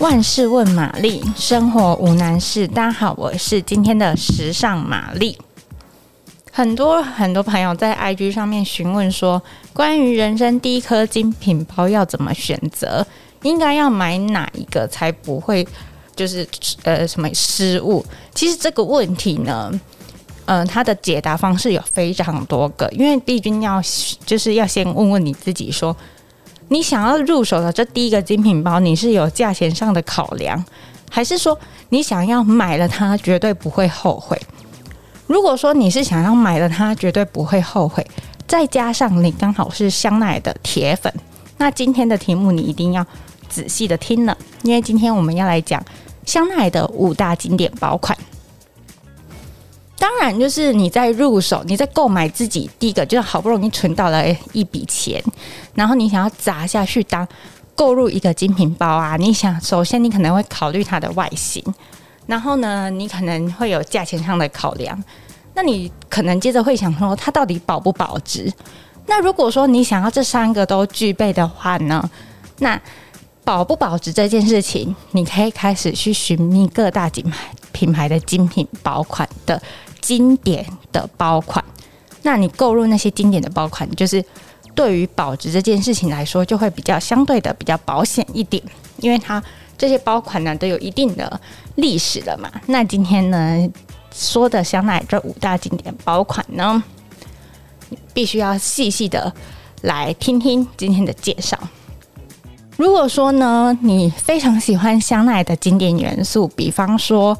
万事问玛丽，生活无难事。大家好，我是今天的时尚玛丽。很多很多朋友在 IG 上面询问说，关于人生第一颗精品包要怎么选择，应该要买哪一个才不会就是呃什么失误？其实这个问题呢，嗯、呃，它的解答方式有非常多个，因为毕竟要就是要先问问你自己说。你想要入手的这第一个精品包，你是有价钱上的考量，还是说你想要买了它绝对不会后悔？如果说你是想要买了它绝对不会后悔，再加上你刚好是香奈儿的铁粉，那今天的题目你一定要仔细的听了，因为今天我们要来讲香奈儿的五大经典包款。当然，就是你在入手，你在购买自己第一个，就是好不容易存到了一笔钱，然后你想要砸下去当购入一个精品包啊。你想，首先你可能会考虑它的外形，然后呢，你可能会有价钱上的考量。那你可能接着会想说，它到底保不保值？那如果说你想要这三个都具备的话呢，那保不保值这件事情，你可以开始去寻觅各大品牌品牌的精品包款的。经典的包款，那你购入那些经典的包款，就是对于保值这件事情来说，就会比较相对的比较保险一点，因为它这些包款呢都有一定的历史了嘛。那今天呢说的香奈这五大经典包款呢，必须要细细的来听听今天的介绍。如果说呢你非常喜欢香奈的经典元素，比方说。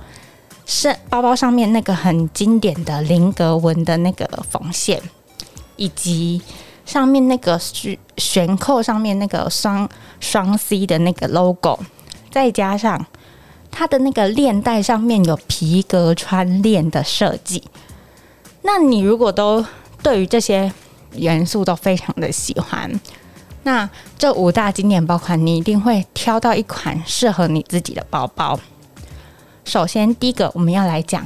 是包包上面那个很经典的菱格纹的那个缝线，以及上面那个悬悬扣上面那个双双 C 的那个 logo，再加上它的那个链带上面有皮革穿链的设计。那你如果都对于这些元素都非常的喜欢，那这五大经典包款你一定会挑到一款适合你自己的包包。首先，第一个我们要来讲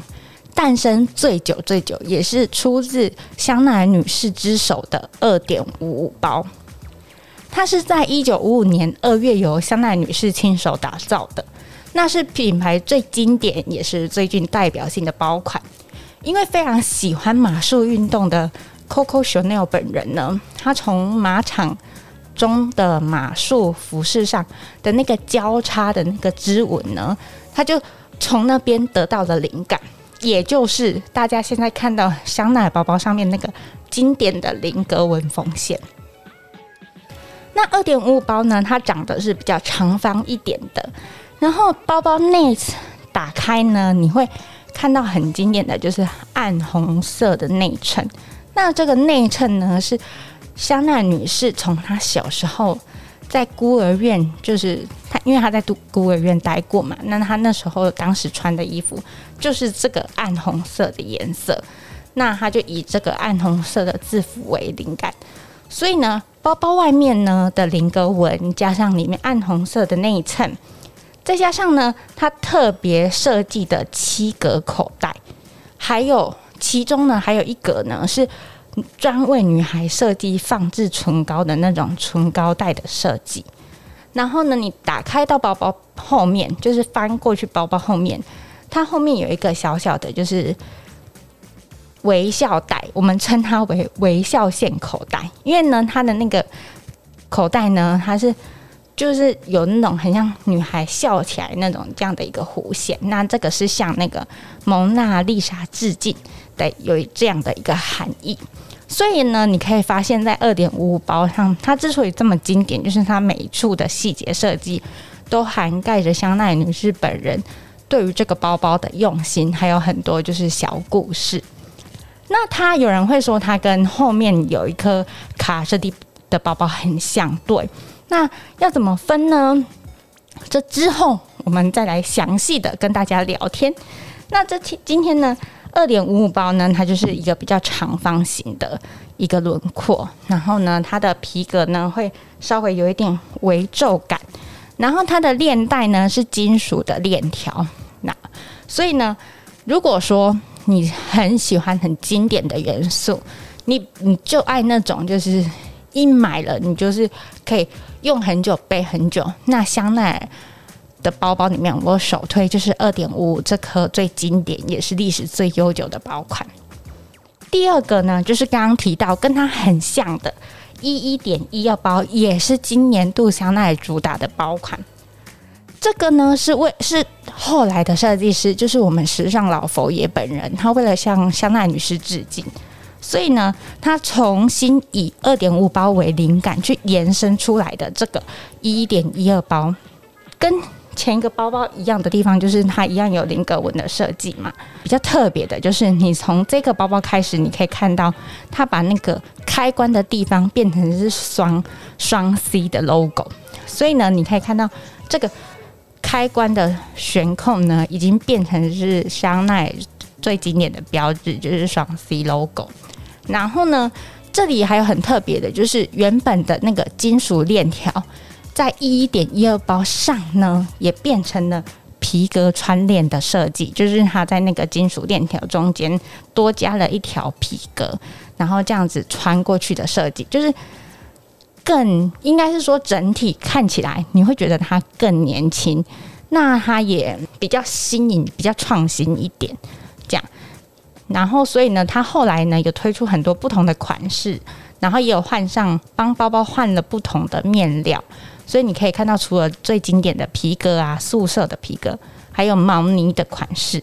诞生最久、最久，也是出自香奈儿女士之手的二点五五包。它是在一九五五年二月由香奈儿女士亲手打造的，那是品牌最经典也是最具代表性的包款。因为非常喜欢马术运动的 Coco Chanel 本人呢，他从马场中的马术服饰上的那个交叉的那个织纹呢，他就。从那边得到了灵感，也就是大家现在看到香奈儿包包上面那个经典的菱格纹缝线。那二点五五包呢，它长得是比较长方一点的，然后包包内打开呢，你会看到很经典的就是暗红色的内衬。那这个内衬呢，是香奈女士从她小时候。在孤儿院，就是她，因为她在孤孤儿院待过嘛。那她那时候当时穿的衣服就是这个暗红色的颜色，那她就以这个暗红色的制服为灵感。所以呢，包包外面呢的菱格纹，加上里面暗红色的内衬，再加上呢，它特别设计的七格口袋，还有其中呢还有一格呢是。专为女孩设计放置唇膏的那种唇膏袋的设计，然后呢，你打开到包包后面，就是翻过去包包后面，它后面有一个小小的，就是微笑袋，我们称它为微笑线口袋，因为呢，它的那个口袋呢，它是就是有那种很像女孩笑起来那种这样的一个弧线，那这个是向那个蒙娜丽莎致敬。对，有这样的一个含义。所以呢，你可以发现，在二点五五包上，它之所以这么经典，就是它每一处的细节设计都涵盖着香奈女士本人对于这个包包的用心，还有很多就是小故事。那它有人会说，它跟后面有一颗卡设计的包包很像，对。那要怎么分呢？这之后我们再来详细的跟大家聊天。那这天今天呢？二点五五包呢，它就是一个比较长方形的一个轮廓，然后呢，它的皮革呢会稍微有一点微皱感，然后它的链带呢是金属的链条。那所以呢，如果说你很喜欢很经典的元素，你你就爱那种就是一买了你就是可以用很久背很久，那香奈儿的包包里面，我首推就是二点五五这颗最经典也是历史最悠久的包款。第二个呢，就是刚刚提到跟它很像的一一点一二包，也是今年度香奈儿主打的包款。这个呢是为是后来的设计师，就是我们时尚老佛爷本人，他为了向香奈女士致敬，所以呢，他重新以二点五包为灵感去延伸出来的这个一点一二包，跟前一个包包一样的地方，就是它一样有菱格纹的设计嘛。比较特别的就是，你从这个包包开始，你可以看到它把那个开关的地方变成是双双 C 的 logo，所以呢，你可以看到这个。开关的悬控呢，已经变成是香奈最经典的标志，就是双 C logo。然后呢，这里还有很特别的，就是原本的那个金属链条，在一点一二包上呢，也变成了皮革穿链的设计，就是它在那个金属链条中间多加了一条皮革，然后这样子穿过去的设计，就是。更应该是说，整体看起来你会觉得它更年轻，那它也比较新颖、比较创新一点，这样。然后，所以呢，它后来呢有推出很多不同的款式，然后也有换上帮包包换了不同的面料，所以你可以看到，除了最经典的皮革啊、素色的皮革，还有毛呢的款式，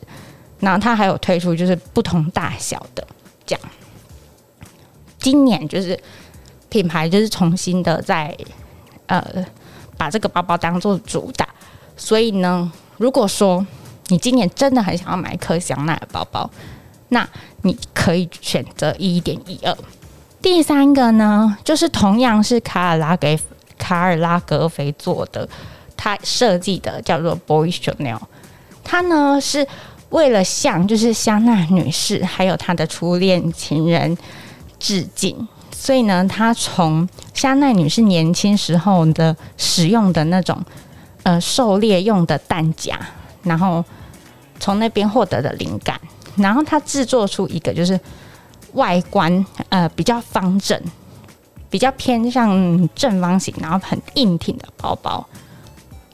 然后它还有推出就是不同大小的这样。今年就是。品牌就是重新的在呃把这个包包当做主打，所以呢，如果说你今年真的很想要买一颗香奈儿包包，那你可以选择一点一二。第三个呢，就是同样是卡尔拉给卡尔拉格菲做的，他设计的叫做 Boy Chanel，他呢是为了向就是香奈女士还有她的初恋情人致敬。所以呢，他从香奈女士年轻时候的使用的那种呃狩猎用的弹夹，然后从那边获得的灵感，然后他制作出一个就是外观呃比较方正，比较偏向正方形，然后很硬挺的包包。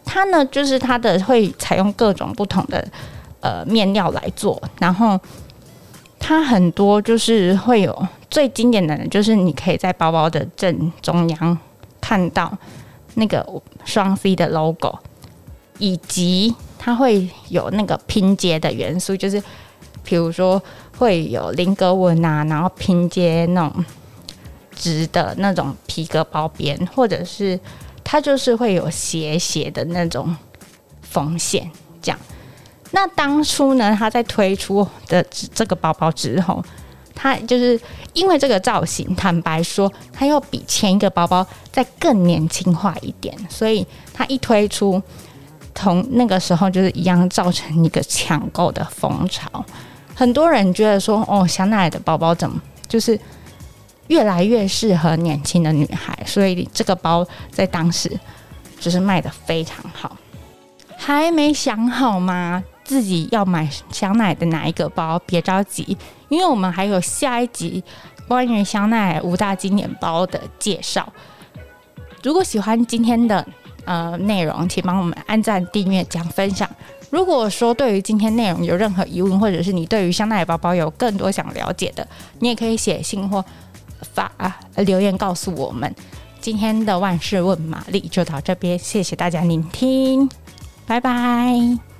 它呢就是它的会采用各种不同的呃面料来做，然后它很多就是会有。最经典的，就是你可以在包包的正中央看到那个双 C 的 logo，以及它会有那个拼接的元素，就是比如说会有菱格纹啊，然后拼接那种直的那种皮革包边，或者是它就是会有斜斜的那种缝线，这样。那当初呢，它在推出的这个包包之后。它就是因为这个造型，坦白说，它又比前一个包包再更年轻化一点，所以它一推出，从那个时候就是一样造成一个抢购的风潮。很多人觉得说，哦，香奈儿的包包怎么就是越来越适合年轻的女孩，所以这个包在当时就是卖得非常好。还没想好吗？自己要买香奈的哪一个包？别着急，因为我们还有下一集关于香奈儿五大经典包的介绍。如果喜欢今天的呃内容，请帮我们按赞、订阅、讲分享。如果说对于今天内容有任何疑问，或者是你对于香奈儿包包有更多想了解的，你也可以写信或发留言告诉我们。今天的万事问玛丽就到这边，谢谢大家聆听，拜拜。